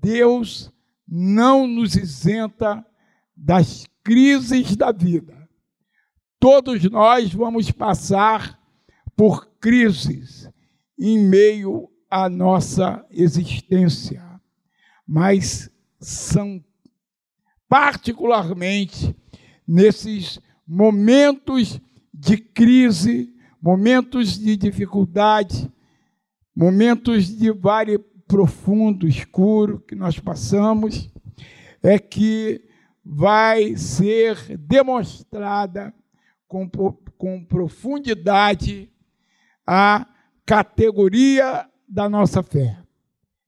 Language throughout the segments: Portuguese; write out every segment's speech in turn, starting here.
Deus não nos isenta das crises da vida. Todos nós vamos passar por crises em meio à nossa existência, mas são particularmente nesses momentos de crise, momentos de dificuldade, momentos de vale profundo, escuro que nós passamos, é que vai ser demonstrada com, com profundidade a categoria da nossa fé.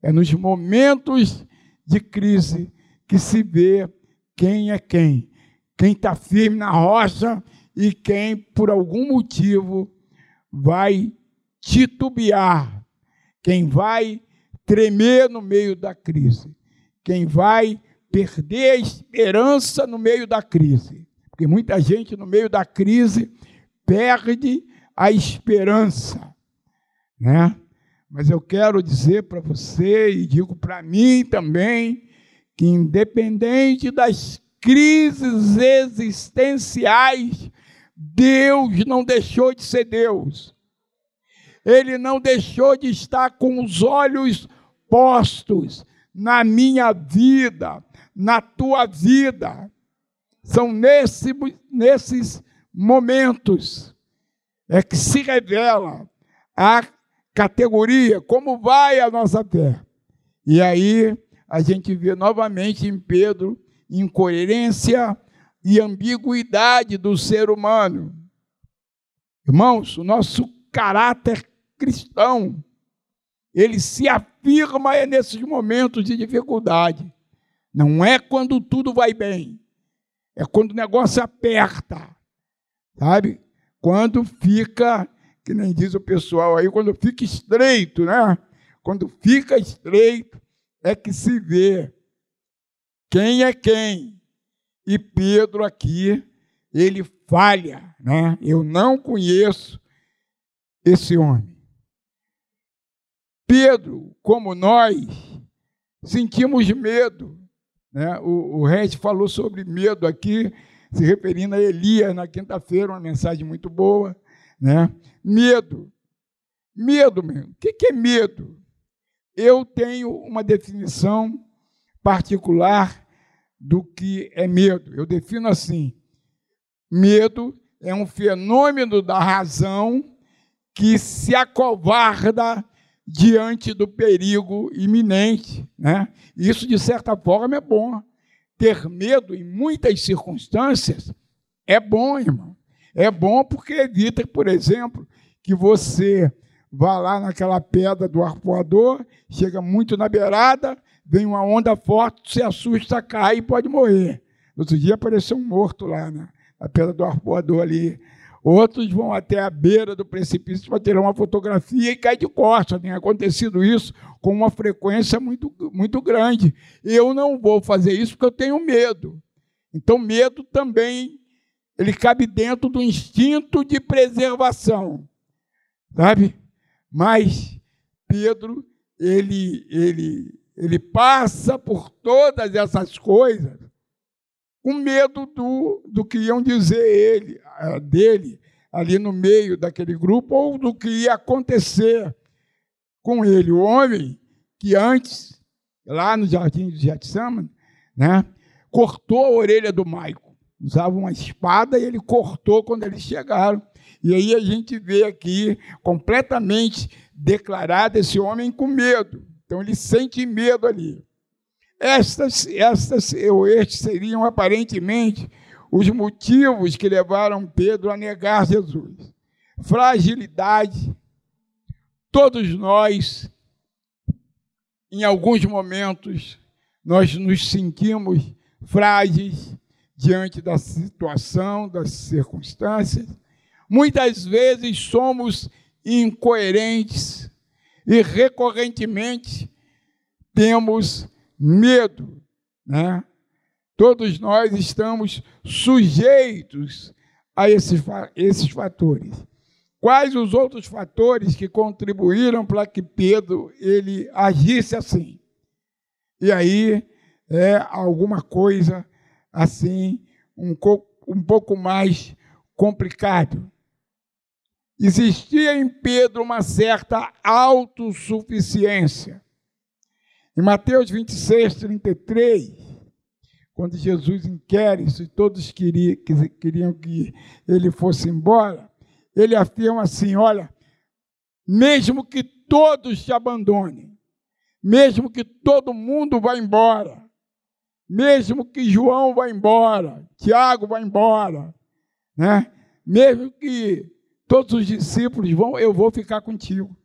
É nos momentos de crise que se vê quem é quem, quem está firme na rocha e quem, por algum motivo, vai titubear, quem vai tremer no meio da crise, quem vai perder a esperança no meio da crise. Porque muita gente, no meio da crise, perde a esperança. Né? Mas eu quero dizer para você, e digo para mim também, que independente das crises existenciais, Deus não deixou de ser Deus. Ele não deixou de estar com os olhos postos na minha vida, na tua vida. São nesse, nesses momentos é que se revela a categoria, como vai a nossa fé. E aí a gente vê novamente em Pedro incoerência e ambiguidade do ser humano. Irmãos, o nosso caráter cristão, ele se afirma nesses momentos de dificuldade. Não é quando tudo vai bem, é quando o negócio aperta, sabe? Quando fica, que nem diz o pessoal aí, quando fica estreito, né? Quando fica estreito, é que se vê quem é quem. E Pedro aqui, ele falha, né? Eu não conheço esse homem. Pedro, como nós, sentimos medo. Né? O, o falou sobre medo aqui, se referindo a Elias na quinta-feira, uma mensagem muito boa. Né? Medo. Medo mesmo. O que é medo? Eu tenho uma definição particular do que é medo. Eu defino assim: medo é um fenômeno da razão que se acovarda diante do perigo iminente. Né? Isso, de certa forma, é bom. Ter medo em muitas circunstâncias é bom, irmão. É bom porque evita, por exemplo, que você vá lá naquela pedra do arpoador, chega muito na beirada, vem uma onda forte, se assusta, cai e pode morrer. Outro dia apareceu um morto lá, né? pedra do arpoador ali. Outros vão até a beira do precipício para tirar uma fotografia e cai de costas. Tem acontecido isso com uma frequência muito, muito grande. Eu não vou fazer isso porque eu tenho medo. Então, medo também ele cabe dentro do instinto de preservação. Sabe? Mas Pedro, ele, ele, ele passa por todas essas coisas com medo do, do que iam dizer ele, dele ali no meio daquele grupo ou do que ia acontecer com ele. O homem que antes, lá no jardim de Getsemane, né, cortou a orelha do Maico. Usava uma espada e ele cortou quando eles chegaram. E aí a gente vê aqui completamente declarado esse homem com medo. Então ele sente medo ali. Estas, estas ou estes seriam aparentemente os motivos que levaram Pedro a negar Jesus. Fragilidade. Todos nós, em alguns momentos, nós nos sentimos frágeis diante da situação, das circunstâncias. Muitas vezes somos incoerentes e recorrentemente temos medo, né? Todos nós estamos sujeitos a esses, esses fatores. Quais os outros fatores que contribuíram para que Pedro ele agisse assim? E aí é alguma coisa assim, um, um pouco mais complicado. Existia em Pedro uma certa autossuficiência. Em Mateus 26, 33, quando Jesus inquere se todos queriam, queriam que ele fosse embora, ele afirma assim: olha, mesmo que todos te abandonem, mesmo que todo mundo vá embora, mesmo que João vá embora, Tiago vá embora, né? mesmo que todos os discípulos vão, eu vou ficar contigo.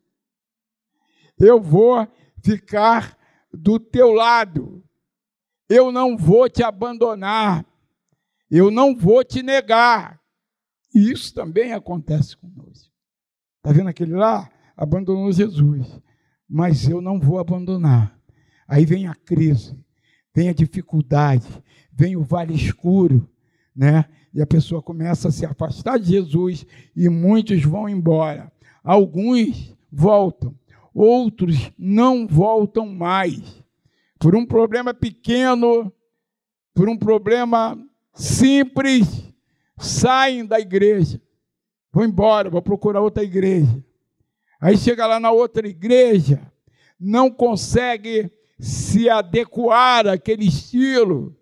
Eu vou ficar do teu lado. Eu não vou te abandonar. Eu não vou te negar. E isso também acontece conosco. Está vendo aquele lá? Abandonou Jesus. Mas eu não vou abandonar. Aí vem a crise, vem a dificuldade, vem o vale escuro, né? E a pessoa começa a se afastar de Jesus e muitos vão embora. Alguns voltam, outros não voltam mais. Por um problema pequeno, por um problema simples, saem da igreja. Vou embora, vou procurar outra igreja. Aí chega lá na outra igreja, não consegue se adequar àquele estilo,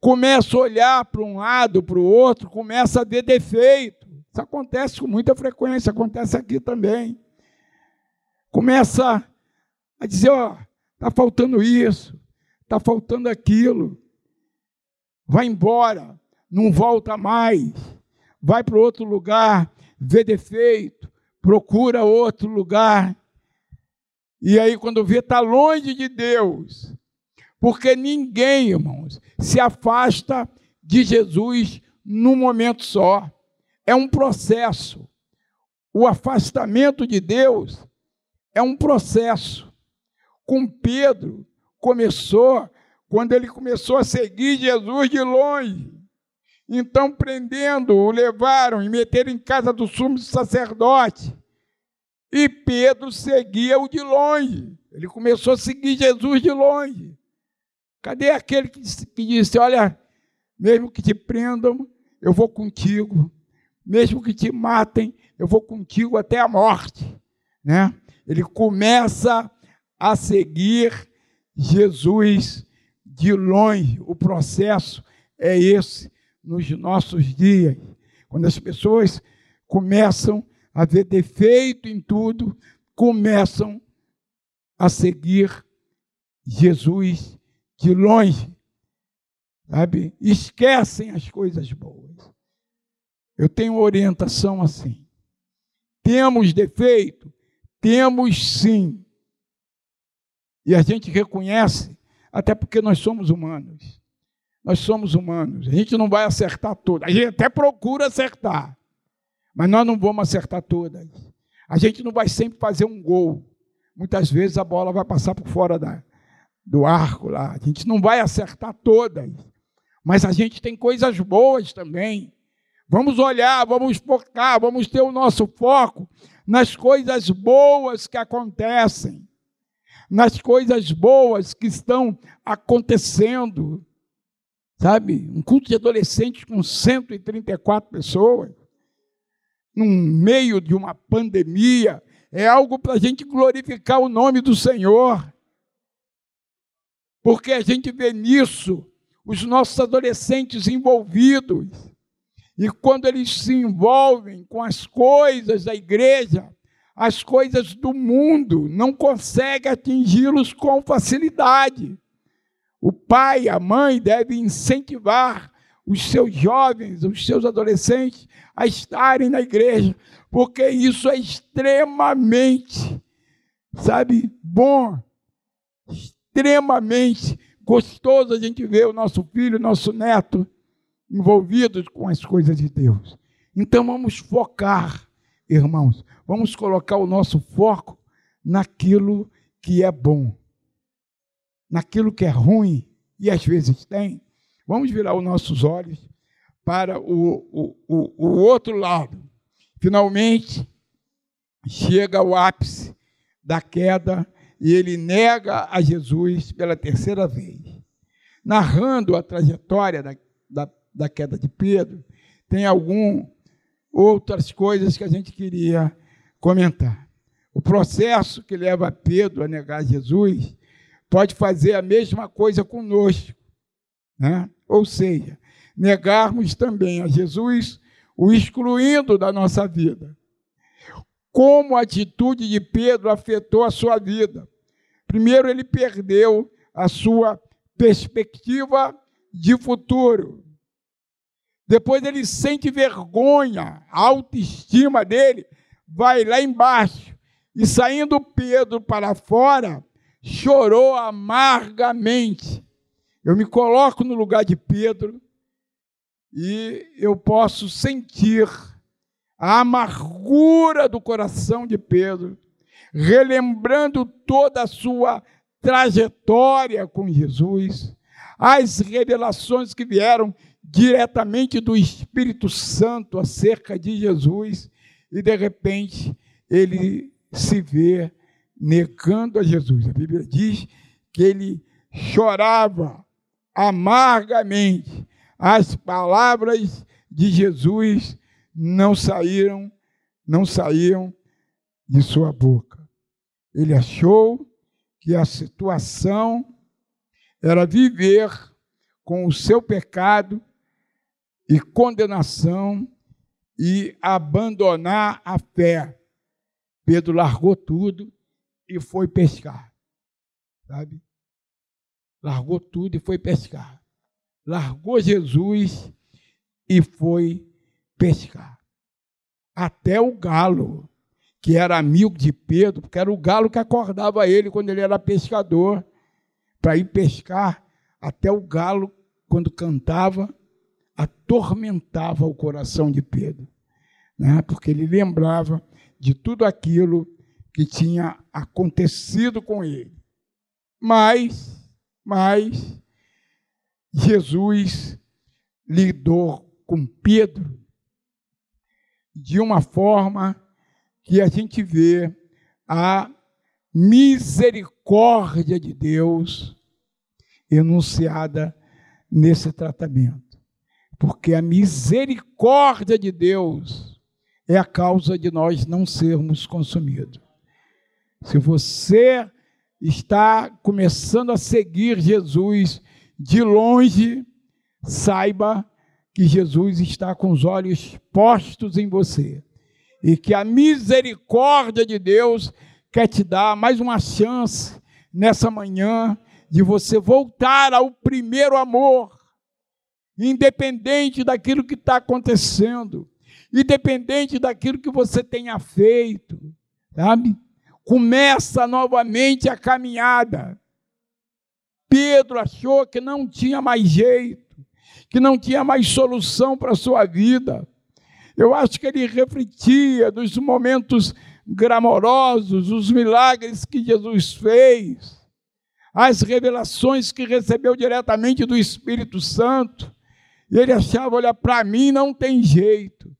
começa a olhar para um lado, para o outro, começa a ver defeito. Isso acontece com muita frequência, acontece aqui também. Começa a dizer, ó, está faltando isso, está faltando aquilo. Vai embora, não volta mais. Vai para outro lugar, vê defeito, procura outro lugar. E aí, quando vê, está longe de Deus, porque ninguém, irmãos, se afasta de Jesus num momento só. É um processo. O afastamento de Deus é um processo. Com Pedro, começou quando ele começou a seguir Jesus de longe. Então, prendendo, o levaram e meteram em casa do sumo sacerdote. E Pedro seguia-o de longe. Ele começou a seguir Jesus de longe. Cadê aquele que disse, que disse, Olha, mesmo que te prendam, eu vou contigo. Mesmo que te matem, eu vou contigo até a morte. Né? Ele começa a seguir Jesus de longe. O processo é esse nos nossos dias. Quando as pessoas começam a ver defeito em tudo, começam a seguir Jesus de longe, sabe? Esquecem as coisas boas. Eu tenho orientação assim. Temos defeito? Temos sim. E a gente reconhece, até porque nós somos humanos. Nós somos humanos. A gente não vai acertar tudo. A gente até procura acertar. Mas nós não vamos acertar todas. A gente não vai sempre fazer um gol. Muitas vezes a bola vai passar por fora da, do arco lá. A gente não vai acertar todas, mas a gente tem coisas boas também. Vamos olhar, vamos focar, vamos ter o nosso foco nas coisas boas que acontecem, nas coisas boas que estão acontecendo. Sabe, um culto de adolescentes com 134 pessoas, no meio de uma pandemia, é algo para a gente glorificar o nome do Senhor porque a gente vê nisso os nossos adolescentes envolvidos. E quando eles se envolvem com as coisas da igreja, as coisas do mundo, não consegue atingi-los com facilidade. O pai, a mãe devem incentivar os seus jovens, os seus adolescentes a estarem na igreja, porque isso é extremamente, sabe, bom, extremamente gostoso a gente ver o nosso filho, o nosso neto envolvidos com as coisas de Deus. Então vamos focar, irmãos, vamos colocar o nosso foco naquilo que é bom, naquilo que é ruim, e às vezes tem. Vamos virar os nossos olhos para o, o, o, o outro lado. Finalmente, chega o ápice da queda e ele nega a Jesus pela terceira vez. Narrando a trajetória da, da, da queda de Pedro, tem algumas outras coisas que a gente queria comentar. O processo que leva Pedro a negar Jesus pode fazer a mesma coisa conosco. Né? Ou seja, negarmos também a Jesus, o excluindo da nossa vida. Como a atitude de Pedro afetou a sua vida. Primeiro, ele perdeu a sua perspectiva de futuro. Depois, ele sente vergonha, a autoestima dele vai lá embaixo. E saindo Pedro para fora, chorou amargamente. Eu me coloco no lugar de Pedro e eu posso sentir a amargura do coração de Pedro, relembrando toda a sua trajetória com Jesus, as revelações que vieram diretamente do Espírito Santo acerca de Jesus, e de repente ele se vê negando a Jesus. A Bíblia diz que ele chorava amargamente. As palavras de Jesus não saíram, não saíam de sua boca. Ele achou que a situação era viver com o seu pecado e condenação e abandonar a fé. Pedro largou tudo e foi pescar. Sabe? Largou tudo e foi pescar. Largou Jesus e foi pescar. Até o galo, que era amigo de Pedro, porque era o galo que acordava ele quando ele era pescador, para ir pescar. Até o galo, quando cantava, atormentava o coração de Pedro, né? porque ele lembrava de tudo aquilo que tinha acontecido com ele. Mas, mas, Jesus lidou com Pedro de uma forma que a gente vê a misericórdia de Deus enunciada nesse tratamento. Porque a misericórdia de Deus é a causa de nós não sermos consumidos. Se você está começando a seguir Jesus de longe, saiba que Jesus está com os olhos postos em você e que a misericórdia de Deus quer te dar mais uma chance nessa manhã de você voltar ao primeiro amor, independente daquilo que está acontecendo, independente daquilo que você tenha feito, sabe? começa novamente a caminhada. Pedro achou que não tinha mais jeito, que não tinha mais solução para a sua vida. Eu acho que ele refletia dos momentos gramorosos, os milagres que Jesus fez, as revelações que recebeu diretamente do Espírito Santo. E ele achava: olha, para mim não tem jeito,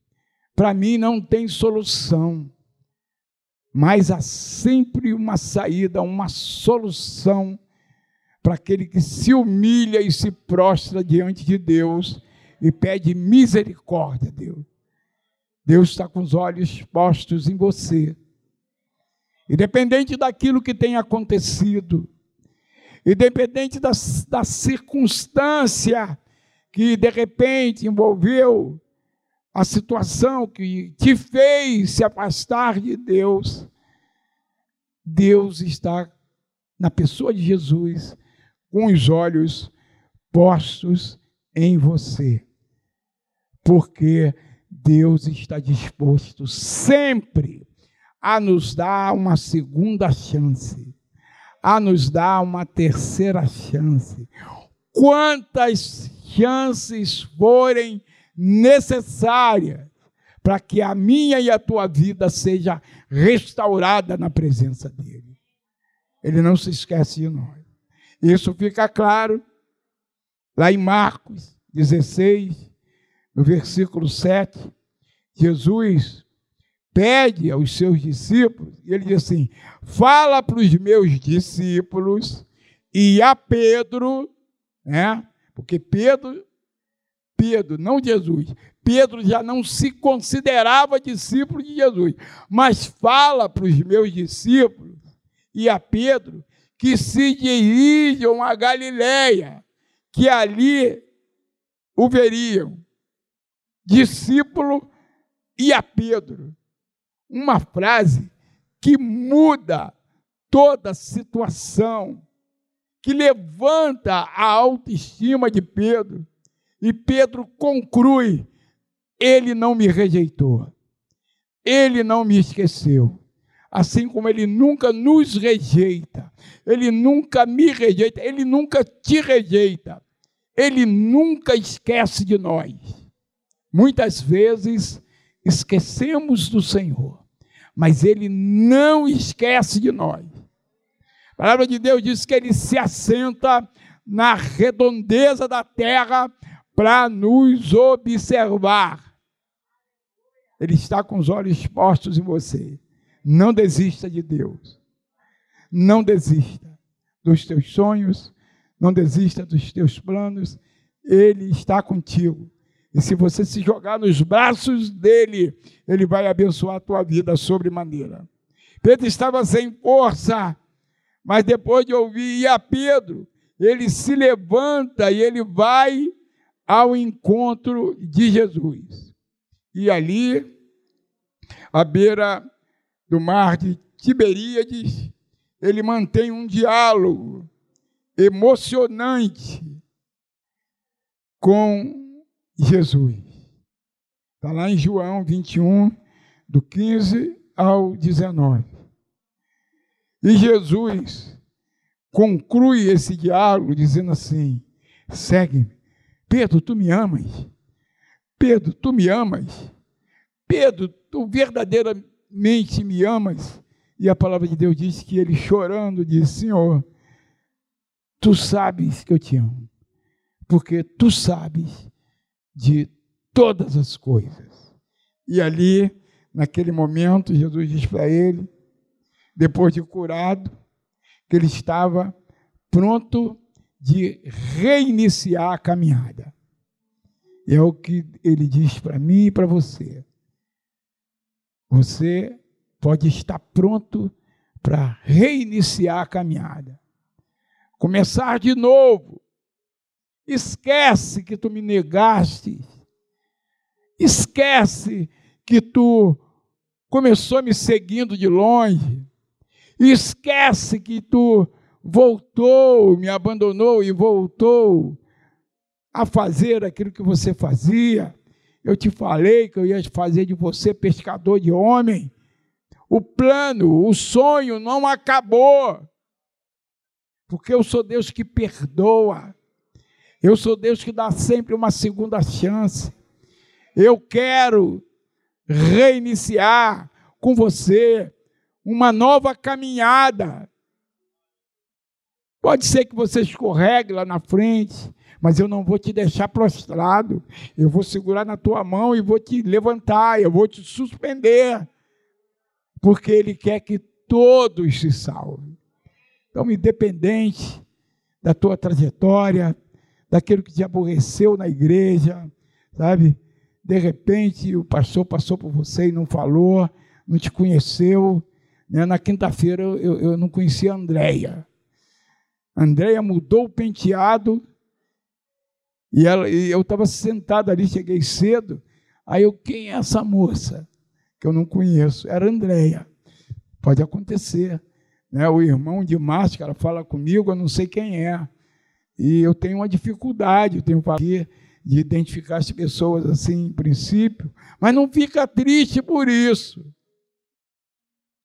para mim não tem solução mas há sempre uma saída, uma solução para aquele que se humilha e se prostra diante de Deus e pede misericórdia a Deus. Deus está com os olhos postos em você. Independente daquilo que tem acontecido, independente da, da circunstância que de repente envolveu a situação que te fez se afastar de Deus, Deus está na pessoa de Jesus com os olhos postos em você. Porque Deus está disposto sempre a nos dar uma segunda chance, a nos dar uma terceira chance. Quantas chances forem necessárias para que a minha e a tua vida seja restaurada na presença dele. Ele não se esquece de nós. Isso fica claro lá em Marcos 16, no versículo 7. Jesus pede aos seus discípulos, e ele diz assim: fala para os meus discípulos e a Pedro, né? Porque Pedro, Pedro, não Jesus, Pedro já não se considerava discípulo de Jesus, mas fala para os meus discípulos e a Pedro que se dirijam a Galiléia, que ali o veriam. Discípulo e a Pedro. Uma frase que muda toda a situação, que levanta a autoestima de Pedro. E Pedro conclui: ele não me rejeitou, ele não me esqueceu. Assim como ele nunca nos rejeita, ele nunca me rejeita, ele nunca te rejeita, ele nunca esquece de nós. Muitas vezes esquecemos do Senhor, mas ele não esquece de nós. A palavra de Deus diz que ele se assenta na redondeza da terra para nos observar. Ele está com os olhos postos em você. Não desista de Deus. Não desista dos teus sonhos, não desista dos teus planos. Ele está contigo. E se você se jogar nos braços dele, ele vai abençoar a tua vida sobremaneira. Pedro estava sem força, mas depois de ouvir a Pedro, ele se levanta e ele vai ao encontro de Jesus. E ali, à beira do mar de Tiberíades, ele mantém um diálogo emocionante com Jesus. Está lá em João 21, do 15 ao 19. E Jesus conclui esse diálogo dizendo assim: segue-me. Pedro, tu me amas? Pedro, tu me amas? Pedro, tu verdadeiramente me amas? E a palavra de Deus diz que ele chorando disse: Senhor, tu sabes que eu te amo, porque tu sabes de todas as coisas. E ali, naquele momento, Jesus diz para ele, depois de curado, que ele estava pronto de reiniciar a caminhada. É o que ele diz para mim e para você. Você pode estar pronto para reiniciar a caminhada. Começar de novo. Esquece que tu me negaste. Esquece que tu começou me seguindo de longe. Esquece que tu voltou, me abandonou e voltou a fazer aquilo que você fazia. Eu te falei que eu ia fazer de você pescador de homem. O plano, o sonho não acabou. Porque eu sou Deus que perdoa. Eu sou Deus que dá sempre uma segunda chance. Eu quero reiniciar com você uma nova caminhada. Pode ser que você escorregue lá na frente, mas eu não vou te deixar prostrado. Eu vou segurar na tua mão e vou te levantar, eu vou te suspender, porque Ele quer que todos se salvem. Então, independente da tua trajetória, daquilo que te aborreceu na igreja, sabe? De repente o pastor passou por você e não falou, não te conheceu. Né? Na quinta-feira eu, eu não conhecia a Andréia. Andréia mudou o penteado e, ela, e eu estava sentado ali, cheguei cedo. Aí eu, quem é essa moça? Que eu não conheço. Era Andréia. Pode acontecer. Né? O irmão de máscara fala comigo, eu não sei quem é. E eu tenho uma dificuldade, eu tenho aqui de identificar as pessoas assim, em princípio, mas não fica triste por isso.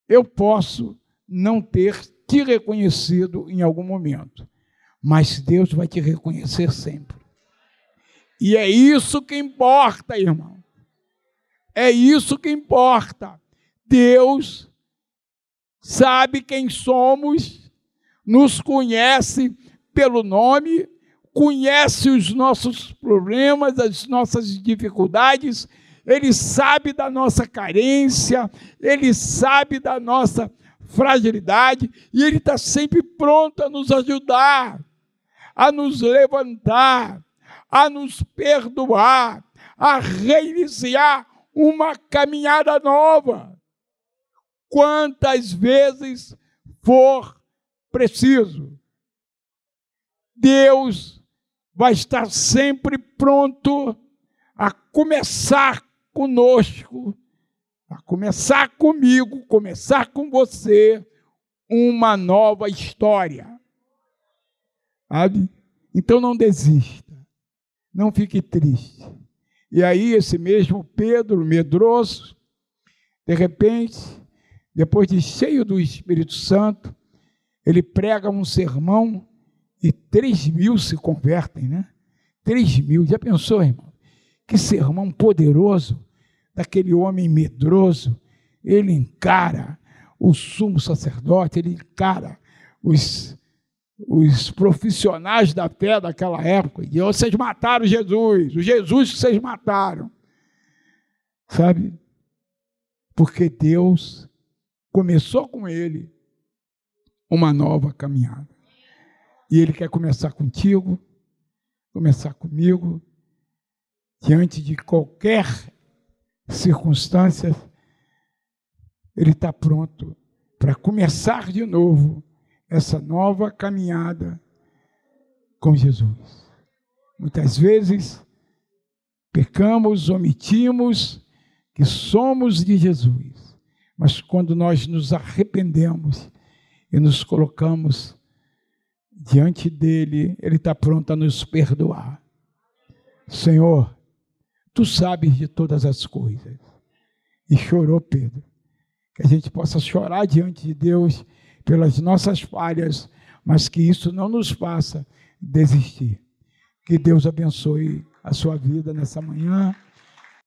Eu posso não ter te reconhecido em algum momento, mas Deus vai te reconhecer sempre. E é isso que importa, irmão. É isso que importa. Deus sabe quem somos, nos conhece pelo nome, conhece os nossos problemas, as nossas dificuldades, Ele sabe da nossa carência, Ele sabe da nossa fragilidade e Ele está sempre pronto a nos ajudar, a nos levantar, a nos perdoar, a reiniciar uma caminhada nova. Quantas vezes for preciso. Deus vai estar sempre pronto a começar conosco, a começar comigo, começar com você uma nova história. Sabe? Então não desista, não fique triste. E aí, esse mesmo Pedro, medroso, de repente, depois de cheio do Espírito Santo, ele prega um sermão e três mil se convertem, né? Três mil, já pensou, irmão? Que sermão poderoso daquele homem medroso. Ele encara o sumo sacerdote, ele encara os, os profissionais da fé daquela época. E vocês mataram Jesus, o Jesus que vocês mataram. Sabe? Porque Deus começou com ele uma nova caminhada. E Ele quer começar contigo, começar comigo, diante de qualquer circunstância, Ele está pronto para começar de novo essa nova caminhada com Jesus. Muitas vezes pecamos, omitimos que somos de Jesus, mas quando nós nos arrependemos, e nos colocamos diante dele, ele está pronto a nos perdoar. Senhor, tu sabes de todas as coisas. E chorou Pedro. Que a gente possa chorar diante de Deus pelas nossas falhas, mas que isso não nos faça desistir. Que Deus abençoe a sua vida nessa manhã.